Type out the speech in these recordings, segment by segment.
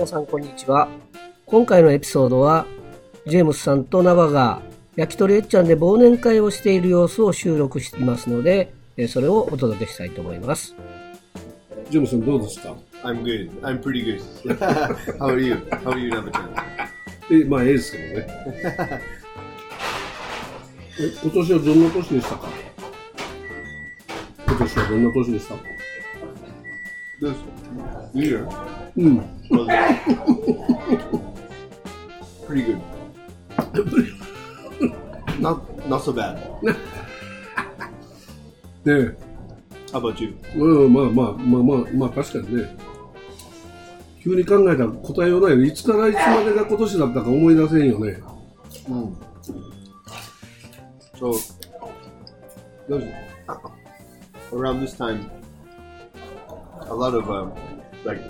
皆さんこんにちは。今回のエピソードは、ジェームスさんとナバが焼き鳥えっちゃんで忘年会をしている様子を収録していますので、えーそれをお届けしたいと思います。ジェームさんどうですか？I'm good. I'm pretty good. How are you? How are you, Nabachan? え、まあ、ええですけどね。え、今年はどんな年でしたか？今年はどんな年でした？This year うん。Was pretty good. not not so bad. ね How about you? え、うん、まあまあまあまあ、まあ確かにね。急に考えたら答えようないよね。いつからいつまでが今年だったか思い出せんよね。So those around this time, a lot of um, like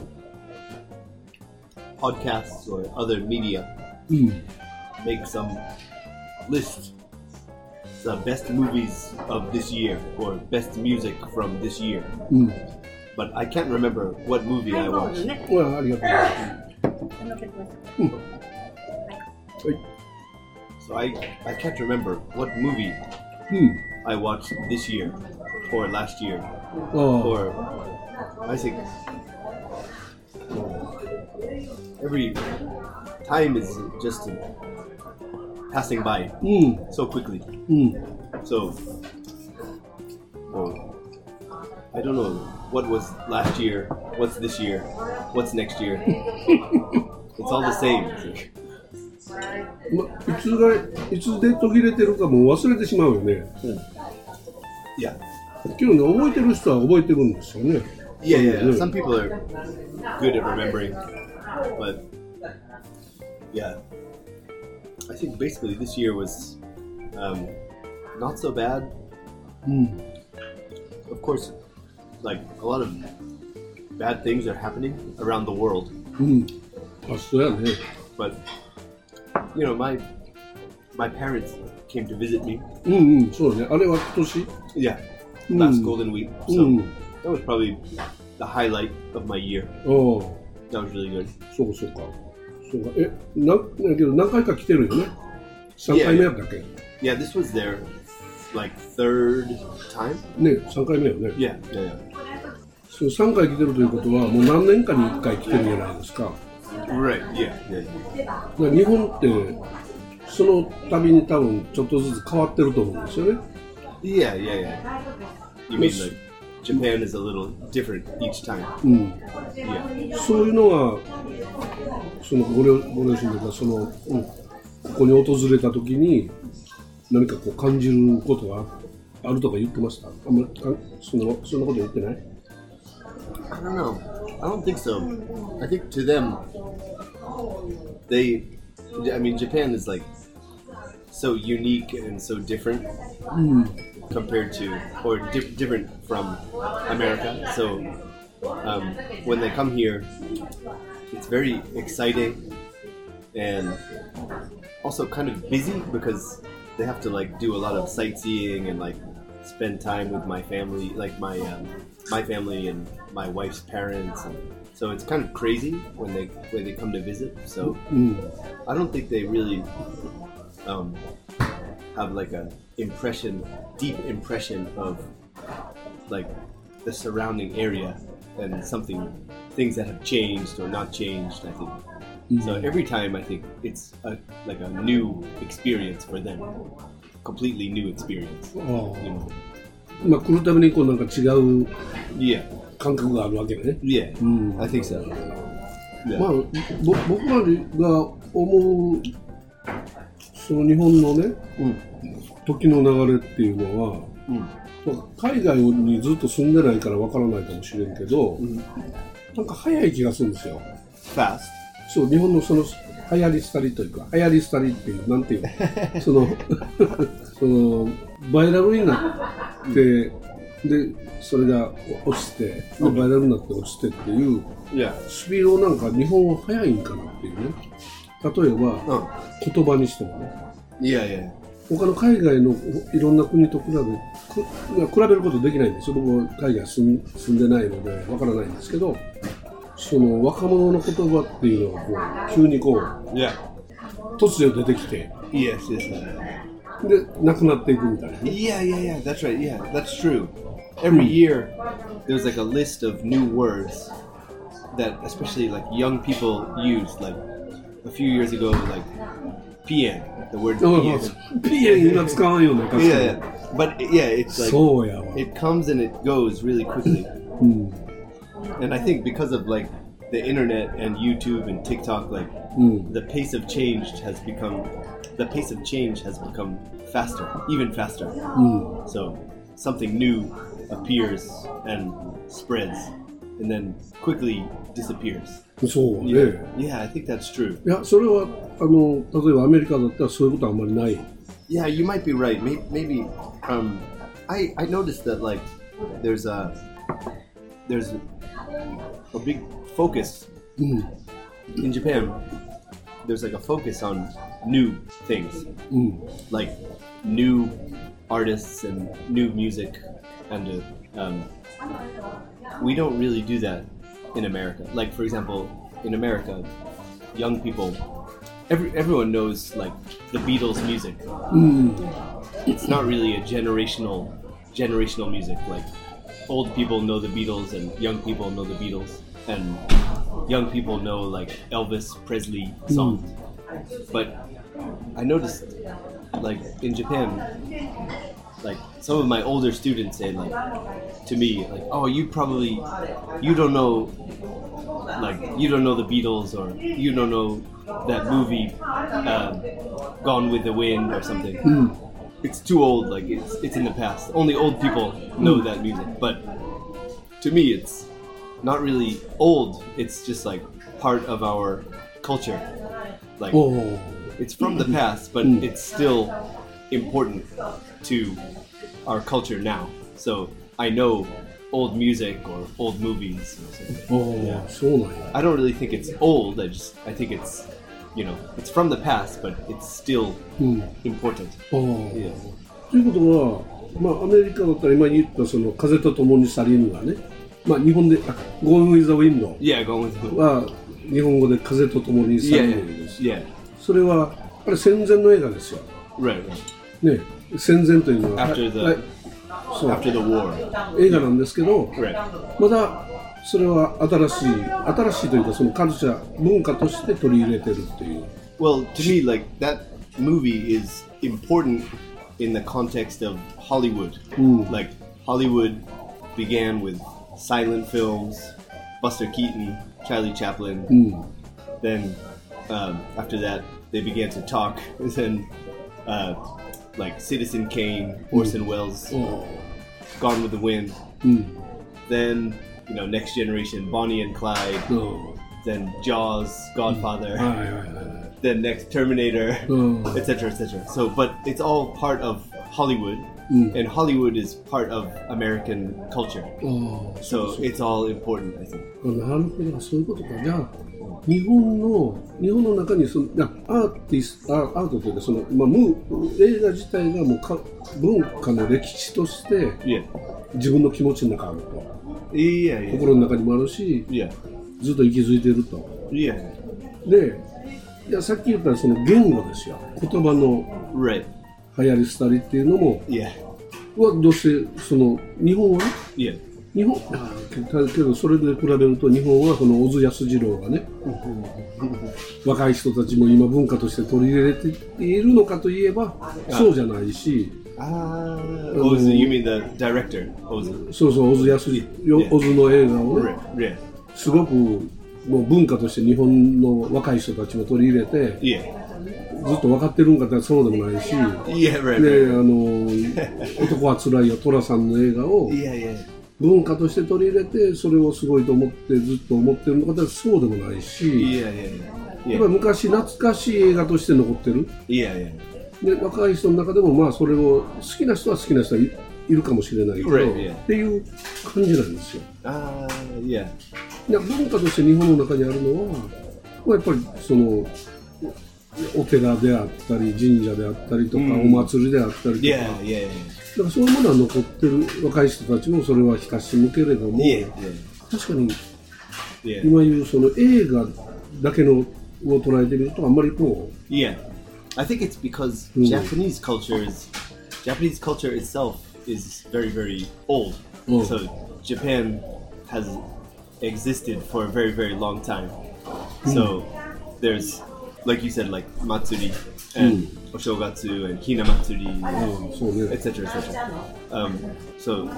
podcasts or other media. Mm. Make some list the best movies of this year or best music from this year. Mm. But I can't remember what movie I watched. Well, I mm. so I, I can't remember what movie. I watched this year or last year oh. or I think every time is just passing by うん。 so quickly. うん。 So well, I don't know what was last year, what's this year, what's next year. it's all the same. まあ、いつが、いつで途切れてるかもう忘れてしまうよね。 Yeah. けどね、覚えてる人は覚えてるんですよね。 Yeah, yeah. Mm. Some people are good at remembering, but yeah, I think basically this year was um, not so bad. Mm. Of course, like a lot of bad things are happening around the world. Mm. Well, yeah. But you know, my my parents came to visit me. Mm, yeah, last mm. Golden Week. So that was probably the highlight of my year. Oh. That was really good. そうかそうか。そうか。え、なん、だけど何回か来てるよね。3回目やったっけ？Yeah, this was their like third time. ね、3回目よね。Yeah, yeah, yeah. そう3回来てるということは、もう何年かに1回来てるじゃないですか。Right. Yeah, yeah. だから日本って、その度に多分ちょっとずつ変わってると思うんですよね。Yeah, yeah, yeah. You mean like Japan is a little different each time? うん。そういうのは、そのご両ご両親というか、その、うん、ここに訪れた時に、何かこう感じることはあるとか言ってましたあんまりかそのそんなこと言ってない I don't know. I don't think so. I think to them, they, I mean, Japan is like so unique and so different compared to, or di- different from America. So um, when they come here, it's very exciting and also kind of busy because they have to like do a lot of sightseeing and like spend time with my family, like my um, my family and my wife's parents, and so it's kind of crazy when they when they come to visit. So うん。I don't think they really um, have like a impression, deep impression of like the surrounding area and something, things that have changed or not changed. I think so. Every time, I think it's a, like a new experience for them, completely new experience. ああ You know? まあ来るためにこうなんか違う Yeah, 感覚があるわけね。 yeah, うん。 I think so. Yeah. まあ、ぼ僕らが思う、 その日本のね、時の流れっていうのは、なんか海外にずっと住んでないからわからないかもしれんけど、なんか早い気がするんですよ。Fast. そう、日本のその流行り廃りというか、流行り廃りっていう、なんていうの、その、その、バイラルになって、で、それが落ちて、でバイラルになって落ちてっていう.スピードなんか日本は早いんかなっていうね。例えば、言葉にしてもね。いやいや。他の海外のいろんな国と比べ,比べることできないんですよ。僕海外住,んでないのでわからないんですけどその若者の言葉っていうのはこう急にこう突如出てきてでなくなっていくみたいないやいやいや that's right yeah that's true. Every year there's like a list of new words that especially like young people use like a few years ago, like PN, the word あ PN. ピエン今使わんよね確かに Yeah, yeah. But yeah, it's like そうやわ it comes and it goes really quickly. うん And I think because of like the internet and YouTube and TikTok, like うん the pace of change has become the pace of change has become faster, even faster. うん So something new appears and spreads, and then quickly disappears. そうね Yeah, yeah, I think that's true. いやそれはあの例えばアメリカだったらそういうことはあんまりない Yeah, you might be right. Maybe, maybe um, I I noticed that like there's a there's a big focus うん in Japan. There's like a focus on new things, うん like new artists and new music, and um, we don't really do that in America. Like for example, in America, young people, every everyone knows like the Beatles music. うん、It's not really a generational generational music. Like old people know the Beatles and young people know the Beatles, and young people know like Elvis Presley songs. But I noticed, like in Japan, like some of my older students say like to me like, "Oh, you probably you don't know like you don't know the Beatles or you don't know that movie um, Gone with the Wind or something." It's too old. Like it's it's in the past. Only old people know that music. But to me, it's not really old. It's just like part of our culture. Like おお it's from the past, but it's still important to our culture now. So I know old music or old movies. Or something. おおそうなんや I don't really think it's old. I just I think it's you know it's from the past, but it's still うん important. おお Yeah. ということは、まあ、アメリカだったら今言ったその風と共に去りぬがね、まあ、日本で「あ Going with the Wind Yeah, going with」は日本語で風と共に去 yeah, り yeah, ぬです、 yeah. それはあれ戦前の映画ですよ、Right, right. ね、戦前というのは After the はいそう after the war. 映画なんですけど Right. まだそれは新しい新しいというかそのカルチャー文化として取り入れてるっていう Well, to me, like that movie is important in the context of Hollywood. Like Hollywood began with silent films, Buster Keaton, Charlie Chaplin. Then um, after that, they began to talk. Then, uh, like Citizen Kane, Orson Welles, Gone with the Wind. Then, you know, Next Generation, Bonnie and Clyde. うん Then Jaws, Godfather. はいはいはいはい then next Terminator, Mm. etc., etc. So, but it's all part of Hollywood, and Hollywood is part of American culture. ああ So it's all important, I think. なるほどそういうことかじゃあ 日本の日本の中にそのアーティストアアートというかその、まあ、ムー映画自体がもうか文化の歴史として自分の気持ちの中あると yeah, yeah, 心の中にもあるし yeah, ずっと息づいてると.でいやさっき言ったその言語ですよ。言葉の.流行り廃りっていうのも。はどうしてその日本は？ね日本あーけけどそれで比べると日本はその小津安二郎がね若い人たちも今文化として取り入れているのかといえばそうじゃないし。Ah, Ozu, you mean the director? そうそう小津安二郎小津の映画をすごくもう文化として日本の若い人たちも取り入れてずっと分かってるんかってそうでもないし.あの男はつらいよ寅さんの映画を。Yeah, yeah, 文化として取り入れてそれをすごいと思ってずっと思ってるのかってそうでもないし yeah, yeah, やっ yeah, ぱり昔懐かしい映画として残ってる。yeah, yeah. で若い人の中でもまあそれを好きな人は好きな人はい、いるかもしれないけど、Right. っていう感じなんですよ。Ah, yeah, いや。文化として日本の中にあるのはまあやっぱりそのお寺であったり神社であったりとか、お祭りであったりとか。yeah, yeah, yeah, だからそういうものは残ってる若い人たちもそれは親しむけれども、 yeah, yeah. 確かに Yeah. 今言うその映画だけのを捉えてみるとあんまりこ Yeah, I think it's because Mm. Japanese culture is Japanese culture itself is very very old. Mm. So Japan has existed for a very very long time. Mm. So there's like you said like matsuri and Mm. oshogatsu and hinamatsuri, う、ああそうね etc. etc. Um, so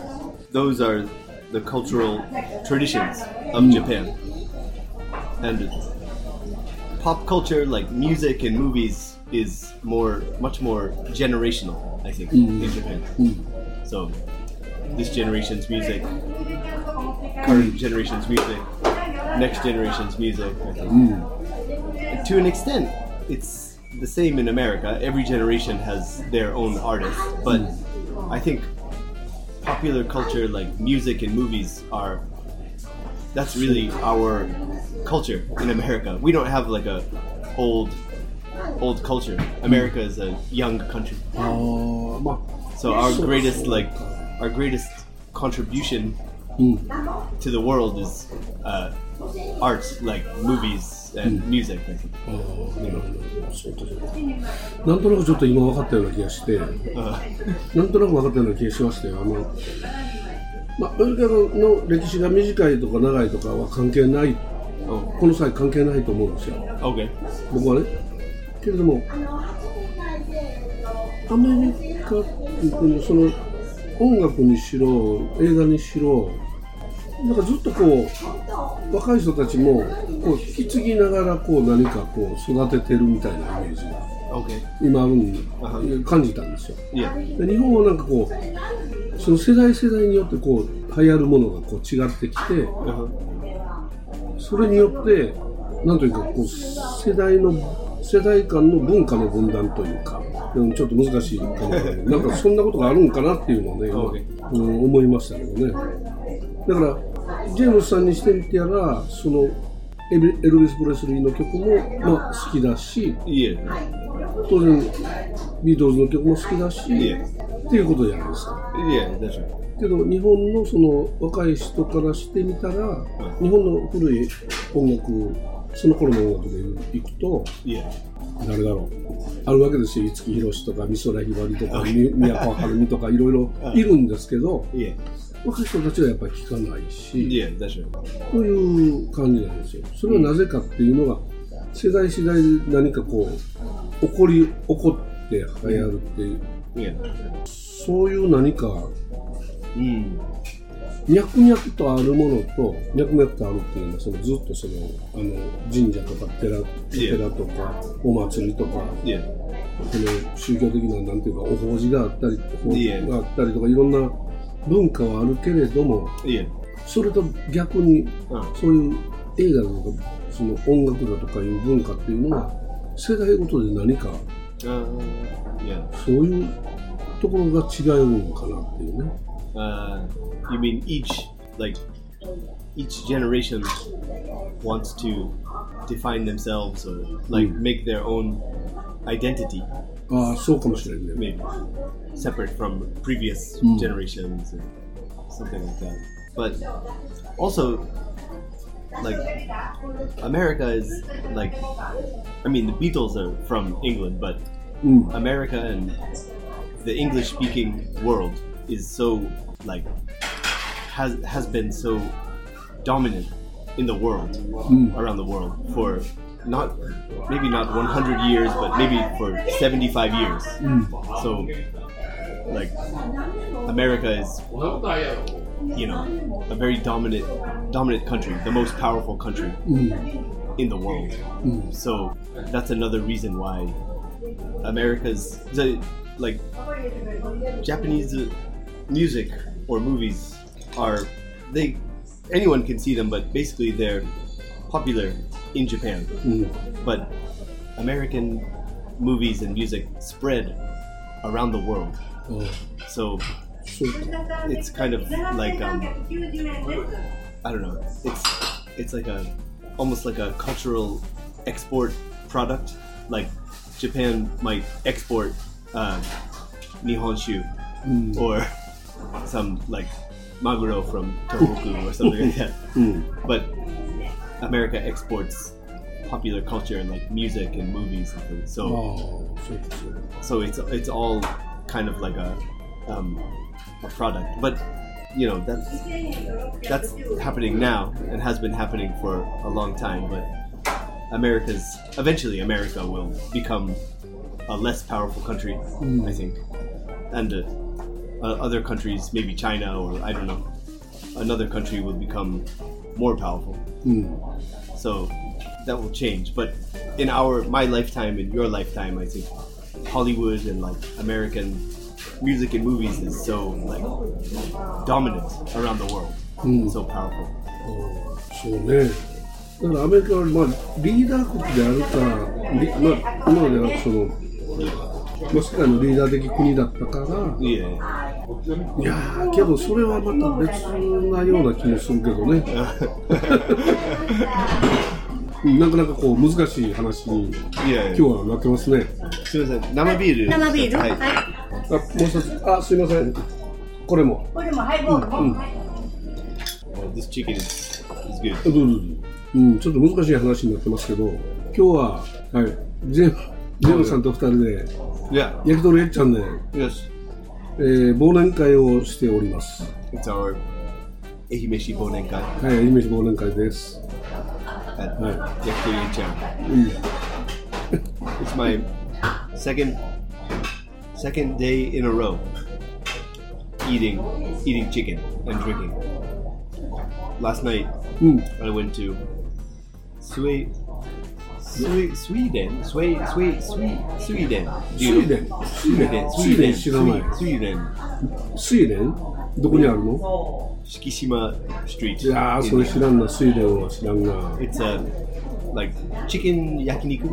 those are the cultural traditions of Japan. And pop culture, like music and movies, is more, much more generational. I think in Japan. So this generation's music, current generation's music, next generation's music. I think. And to an extent, it's the same in America. Every generation has their own artist, but hmm. I think popular culture, like music and movies, are that's really our culture in America. We don't have like a old old culture. America is a young country. Oh, so our greatest like our greatest contribution hmm. to the world is uh, art, like movies, and music. I think. ああなるほどそうかそうかなんとなくちょっと今分かったような気がして。Uh, なんとなく分かったような気がしましたよあのまあアメリカの歴史が短いとか長いとかは関係ない。oh, この際関係ないと思うんですよ。Okay. 僕はね。けれどもアメリカその音楽にしろ映画にしろなんかずっとこう若い人たちもこう引き継ぎながらこう何かこう育ててるみたいなイメージが.今あるん感じたんですよ.で日本はなんかこうその世代世代によってこう流行るものがこう違ってきて Uh-huh. それによってなんというかこう世代の世代間の文化の分断というかうんちょっと難しいかもなんかそんなことがあるんかなっていうのをね.うん、思いましたけどねだからジェームスさんにしてみてやらそのエルエルビス・プレスリーの曲も、まあ、好きだし.当然ビートルズの曲も好きだし、いえっていうことじゃないですか Yeah, that's right. けど日本のその若い人からしてみたら、日本の古い音楽その頃の音楽でいくと.誰だろうあるわけですよ五木ひろしとか美空ひばりとかみ宮川晴美とかいろいろいるんですけど.若い人たちはやっぱり聞かないし Yeah, that's right. という感じなんですよそれはなぜかっていうのが世代次第で何かこう起こり起こって流行るっていう.そういう何か Mm. 脈々とあるものと脈々とあるっていうのはそのずっとそのあの神社とか寺寺とかお祭りとか Yeah. その宗教的ななんていうかお法事があったり法事があったりとかいろんな文化はあるけれども Yeah. それと逆に Uh, そういう映画だとかその音楽だとかいう文化っていうのは世代ごとで何か uh. そういうところが違うのかなっていうね。Uh, you mean each like each generation wants to define themselves or like make their own identity, ああそうかもしれんね。 maybe separate from previous Mm. generations or something like that. But also, like America is like, I mean, the Beatles are from England, but うん。 America and the English speaking world is so like has has been so dominant in the world around the world for not maybe not 100 years but maybe for 75 years mm. so like america is you know a very dominant dominant country the most powerful country mm. うん。in the world. Mm. So that's another reason why America's the like Japanese music or movies are they anyone can see them, but basically they're popular in Japan, mm. but American movies and music spread around the world. Oh. So it's kind of like um, I don't know. It's it's like a almost like a cultural export product. Like Japan might export uh, nihonshu mm. or some like maguro from Tohoku or something like that. Mm. But America exports popular culture like music and movies and things. So, oh, sure, sure. so it's it's all kind of like a um, a product, but you know that's that's happening now and has been happening for a long time. But America's eventually America will become a less powerful country, mm. I think, and uh, uh, other countries, maybe China or I don't know, another country will become more powerful. うん、 So that will change. But in our my lifetime, in your lifetime, I think Hollywood and like American music and movies is so like dominant around the world, so powerful. そうねだからアメリカは、まあ、リーダー国であるか、リまあ、今まではその、まあ、世界のリーダー的国だったから、 Yeah. いやー、けどそれはまた別なような気もするけどね、なかなかこう難しい話に.今日はなってますね。すみません、生ビール。生ビールははいい。あもう一つ、あすいません、これも。これもハイボールも。うん this chicken is, is good. どうぞどうぞうん、ちょっと難しい話になってますけど、今日は、はい、ジェジェームさんと二人で、Yeah. 焼き鳥えっちゃんで、Yes. えー忘年会をしております。 It's our Ehimeshi Bonenkai はい、イメージ忘年会です。 at はい。 Yakitori-chan. うん、 It's my second second day in a row eating eating chicken and drinking. Last night うん、 I went to Swe, Swe, Sweden, Swe, Swe, Swe, Sweden. Sweden. Sweden. Sweden 知らない。 Sweden. スイレンどこにあるの Shikishima Street. いやー、それ知らんな、スイレンは知らんな。 It's a like chicken yakiniku.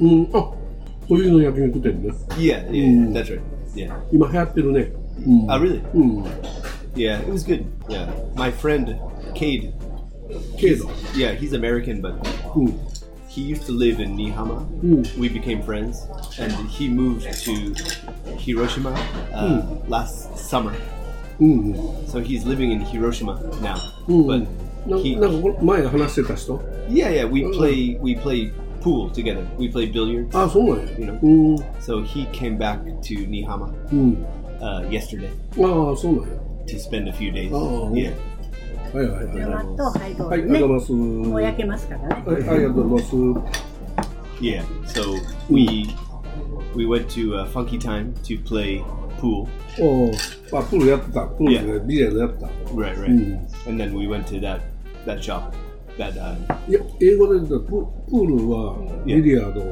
うん、あ冬の焼肉店ね。 Yeah, yeah, Mm. that's right. Yeah. 今流行ってるね。うん、 Oh, really? うん、 Yeah, it was good. Yeah, my friend Cade. けど。 Yeah, he's American, but うん、 he used to live in Niihama. Mm. We became friends, and he moved to Hiroshima uh, mm. last summer. Mm. So he's living in Hiroshima now. Hmm. But he, yeah, yeah, we hmm. play we play pool together. We play billiards. Ah, so you know. Hmm. So he came back to Niihama uh, yesterday. Ah, so to spend a few days. Oh, yeah. はいはいはい。生はとハイボい、あールね。りがとうございます。もう焼けますからね。はい、ありがとうございます。 Yeah. So we we went to uh, Funky Time to play pool. おあ、プールやってた。プールでビリヤードやってた。 Right, right. Mm. And then we went to that that shop. That uh, いや、英語で言ったらププールはビリヤード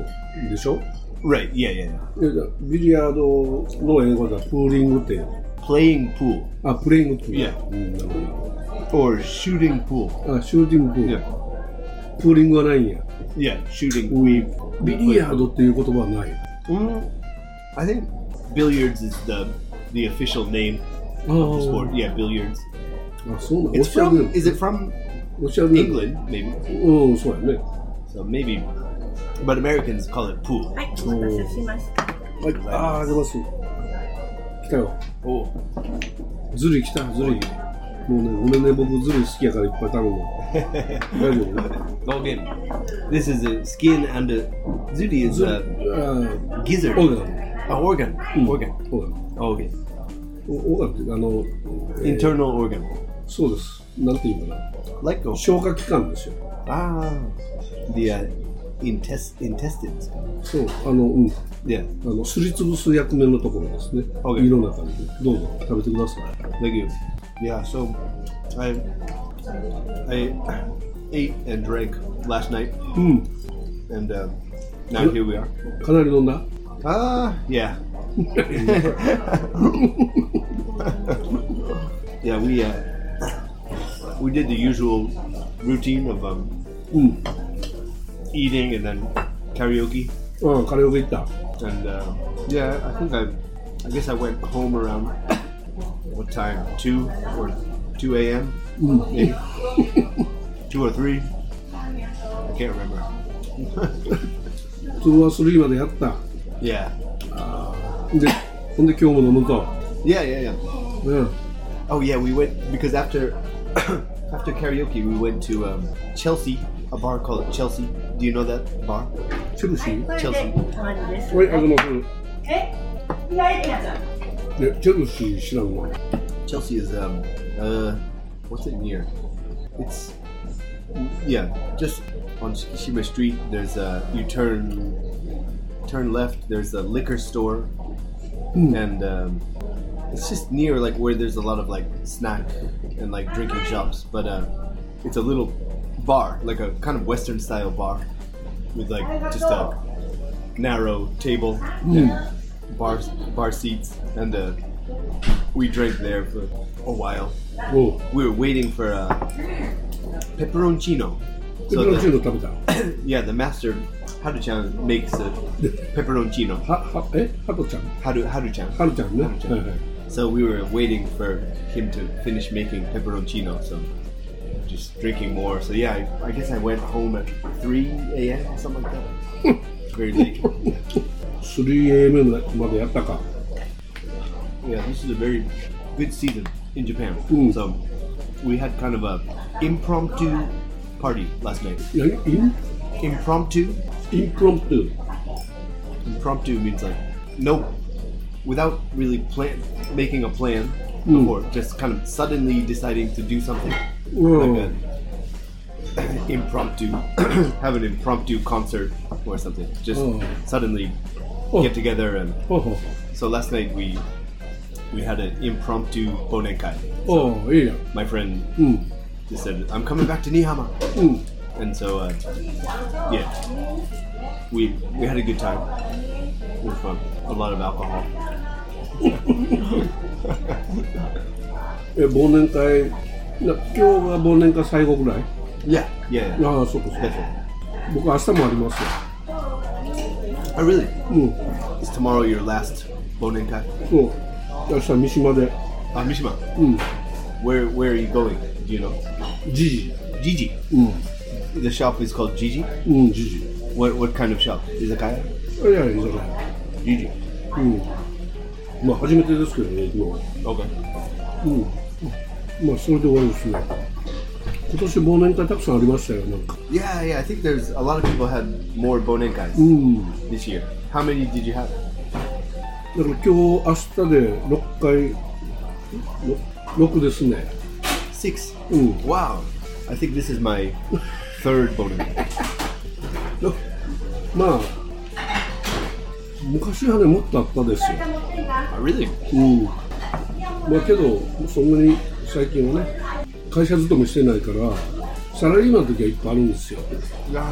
でしょ right, yeah, yeah, yeah. いやビリヤードの英語ではプーリングっていう。 Playing pool あ、プレイングっていう。いやうん、なる or shooting pool. ほど。あ、シューティングプール。 Yeah, プーリングはないんや。 yeah, shooting. うん We ビリヤードっていう言葉はない。 Mm, I think billiards is the the official name あ of the sport. Yeah, billiards. あ、そうなん It's ロシア from 軍。 is it from ロシア軍。 England maybe? うん、そうやね。 So maybe, but Americans call it pool. はい、お待たせしました。はい、あー、出ます。来たよ。 Oh, ズリ来た、ズリ。 もうね、ごめんね、僕ズル好きやからいっぱい頼む。大丈夫？ね。ゴーゲ。This is skin and a... ズリ is a... gizzard. オーガン。あ、オーガン。オーガン。オーガ。って、あの、internal。そうです。なんていうのかな？Like、消化器官ですよ。ああ。The、intestines. そう、あの、うん。Yeah. あの、すりつぶす役目のところですね。Okay. 胃の中に。どうぞ、食べてください。Thank. Yeah. So, I I ate and drank last night, うん。 and uh, now here we are. かなり飲んだ Ah, yeah. yeah, we uh, we did the usual routine of um, うん。 eating and then karaoke, ああ、カレーオケ行った。 and uh, yeah, I think I, I guess I went home around what time? Two or two a.m. Maybe two or three. I can't remember. 2は3までやった。 Yeah, で、ほんで今日も飲むと。 yeah, yeah, yeah. うん。 Oh yeah, we went because after after karaoke, we went to um, Chelsea, a bar called Chelsea. Do you know that bar? チェルシーこれで Chelsea 終わりです。はい、ありがとうございまえ開いてやつ。す。ね、 チェルシー知らんわ。 Chelsea is um uh what's it near? It's yeah, just on Shikishima Street. There's a you turn turn left. There's a liquor store, and um, it's just near like where there's a lot of like snack and like drinking shops. But uh, it's a little bar, like a kind of Western style bar, with like just a narrow table, and bar bar seats, and uh, we drank there for a while. おう We were waiting for uh, pepperoncino. ペペ So ロンチー the, ノ食べた。 yeah, the master Haru-chan makes a pepperoncino. は、は、えハトちゃん Haru Haru-chan. ハルちゃんね。は Haru-chan. いはい。 So we were waiting for him to finish making pepperoncino. So just drinking more. So yeah, I, I guess I went home at 3 a.m. or something like that. Very late. 3am までやったか。 yeah, this is a very good season in Japan. Mm. So we had kind of a impromptu party last night. In? Impromptu. Impromptu. Impromptu means like no, without really plan making a plan mm. before, just kind of suddenly deciding to do something. Whoa. Like an impromptu, have an impromptu concert or something. Just oh. suddenly oh. get together and. Oh. So last night we we had an impromptu bonenkai. So oh, yeah. My friend mm. just said, I'm coming back to Niihama. Mm. And so, uh, yeah, we, we had a good time. It was fun. A lot of alcohol. alcohol. え、忘年会、な今日が忘年会最後ぐらい Yeah, yeah. yeah. ああ、そうかそうか。僕、明日もありますよ。Oh, really? Mm. Is tomorrow your last Bonenkai? う。明日三島で。 Uh, Mishima, うん。 where where are you going? Do you know? じじ。 Gigi. うん。 The shop is called Gigi. うん、じじ。 What what kind of shop? Izakaya? いやいや、いいじゃない。 Gigi. うん。まあ、初めてですけどね、行くのは。 Okay. まあ、それで終わりですね。今年忘年会たくさんありましたよ、なんか。 Yeah, yeah. I think there's a lot of people had more bonenkais うん。 this year. How many did you have? だから今日、明日で6回、ろ6ですね。Six. うん。Wow. I think this is my third bonenkai. だまあ、昔はね、もっとあったですよ。Oh, really? うん。まあけど、そんなに最近はね、会社勤めしてないから、サラリーマンの時はいっぱいあるんですよ。Yeah.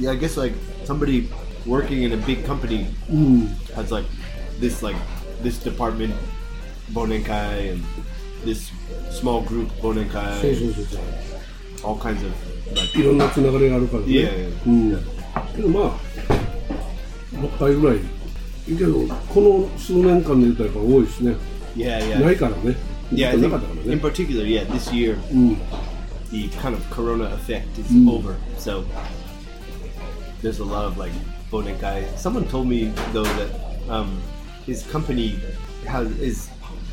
Yeah, I guess like somebody working in a big company うん。 has like this like this department bonenkai and this small group そう bonenkai, そうそうそう。 all kinds of like いろんなつながりがあるからね。いやいやいやうん。けどまあ、6回ぐらい。いいけど、この数年間で言うとやっぱ多いですね。 yeah な yeah いからね。 yeah. I なかったから think in ね。 particular, yeah, this year うん。 the kind of Corona effect is Mm. over, so there's a lot of like Bonenkai. Someone told me though that um, his company has is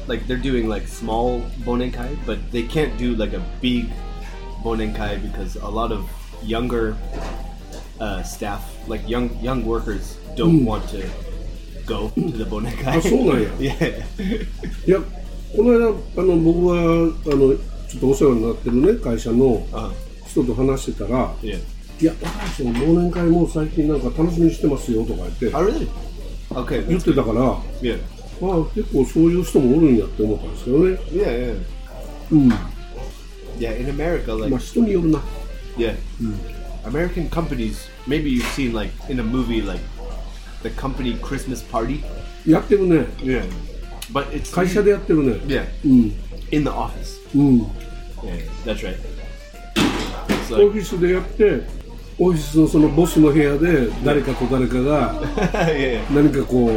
like they're doing like small bonenkai, but they can't do like a big bonenkai because a lot of younger uh, staff, like young young workers, don't mm. want to go hmm. to the bonenkai. Ah, so yeah. あ、そうなんや。yeah. いや、この間あの僕はあのちょっとお世話になってるね会社の人と話してたら。Yeah. いや、高橋さん、忘年会もう最近なんか楽しみにしてますよとか言って、Oh really? Okay. 言 That's ってたから、あ Yeah. あ、結構そういう人もおるんやって思ったんですけどね。Yeah. Yeah. うん。Yeah. In America, like まあ人によるな。Yeah. American companies, maybe you've seen like in a movie like the company Christmas party. やってるね。Yeah. But it's 会社でやってるね。yeah うん。in the office. うん。Yeah, that's right. It's オ like フィスでやって、オフィスのそのボスの部屋で誰かと誰かが.何かこう、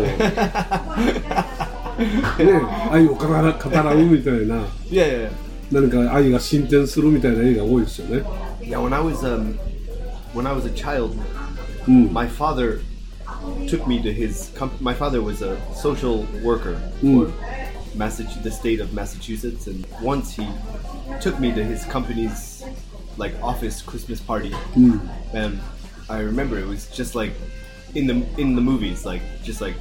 ね、愛を語ら語らうみたいな、yeah, yeah, 何か愛が進展するみたいな映画多いですよね。yeah. When I was um, when I was a child, うん。my father took me to his my father was a social worker Mm. for Massachusetts, the state of Massachusetts, and once he took me to his company's like office Christmas party, hmm. and I remember it was just like in the in the movies, like just like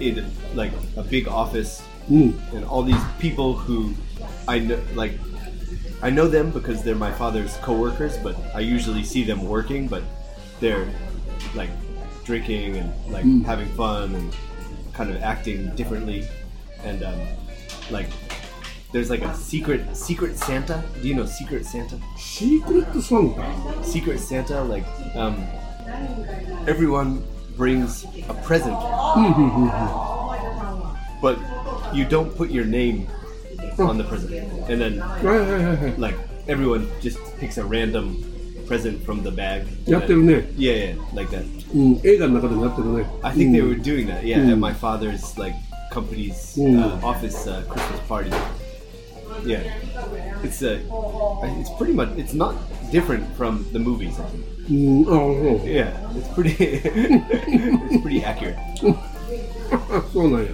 in like a big office, hmm. and all these people who I know like I know them because they're my father's coworkers, but I usually see them working, but they're like drinking and like hmm. having fun and kind of acting differently, and um, like there's like a secret secret Santa. Do you know Secret Santa? Secret Santa. Secret Santa, like um, everyone brings a present, but you don't put your name on the present, and then like everyone just picks a random present from the bag. Yeah, yeah, like that. I think they were doing that. Yeah, at my father's like company's uh, office uh, Christmas party. Yeah. It's a, it's pretty much it's not different from the movies. Mm, oh, oh. Yeah. It's pretty it's pretty accurate. そうなんや。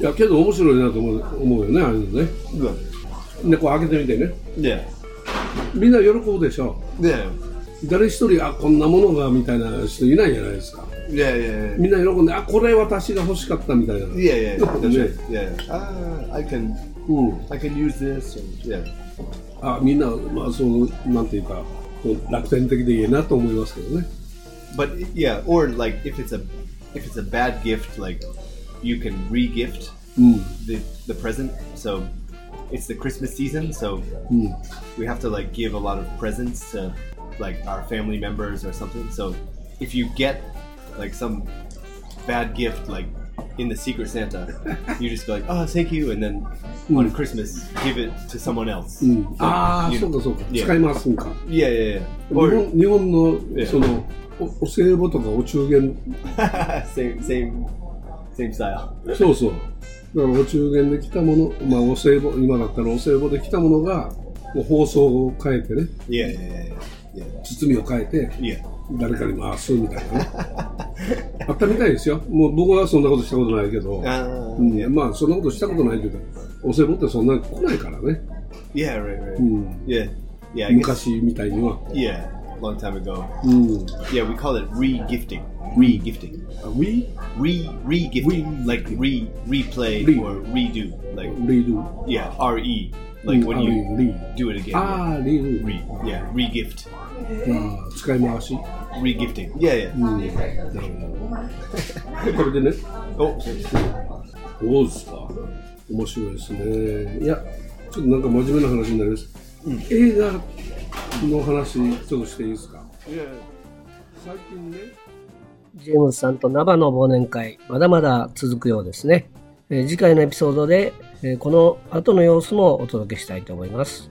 いや、けど面白いなと思う,思うよね、あれのね。で、こう開けてみてね。で、みんな喜ぶでしょう。で、誰一人、あこんなものがみたいな人いないじゃないですか。いやいやみんな喜んで、あこれ私が欲しかったみたいな。いやいやいや。うん、 I can use this. And, yeah. あみんな、まあ、そうなんていうかこう楽天的でいいなと思いますけどね But yeah, or like if it's a, if it's a bad gift, like you can re-gift うん the the present. So it's the Christmas season, so うん we have to like give a lot of presents to like our family members or something. So if you get like some bad gift like in the Secret Santa, you just go like, "Oh, thank you," and then on Christmas give it to someone else. うん、ああそうかそうか.使いますんか Yeah, yeah, yeah. 日 Or 本日本の Yeah. そのおお歳暮とかお中元 same, same, same style. そうそうだからお中元で来たもの、まあ、お歳暮今だったらお歳暮で来たものがもう包装を変えてね Yeah, yeah, yeah, yeah. 包みを変えて.誰かに回すみたいなねあったみたいですよもう僕はそんなことしたことないけど、Uh, うん.まあそんなことしたことないけどお歳暮ってそんなに来ないからね、Yeah, right, right. うん、Yeah, yeah. 昔みたいには、yeah, long time ago. うん、Yeah, we call it re-gifting. Re-gifting. あ We Re re-gifting. Like re replay Re. or redo. Like read yeah, R E. Like when you read do it again. ああ read Re yeah, re-gift. ああ使い回し Re-gifting. Yeah, yeah. うんなるほどこれでね Oh, sorry. どうですか面白いですねいやちょっとなんか真面目な話になります、映画の話ちょっとしていいですか？Yeah. 最近ねジェームスさんとナバの忘年会、まだまだ続くようですね。えー次回のエピソードで、えーこの後の様子もお届けしたいと思います。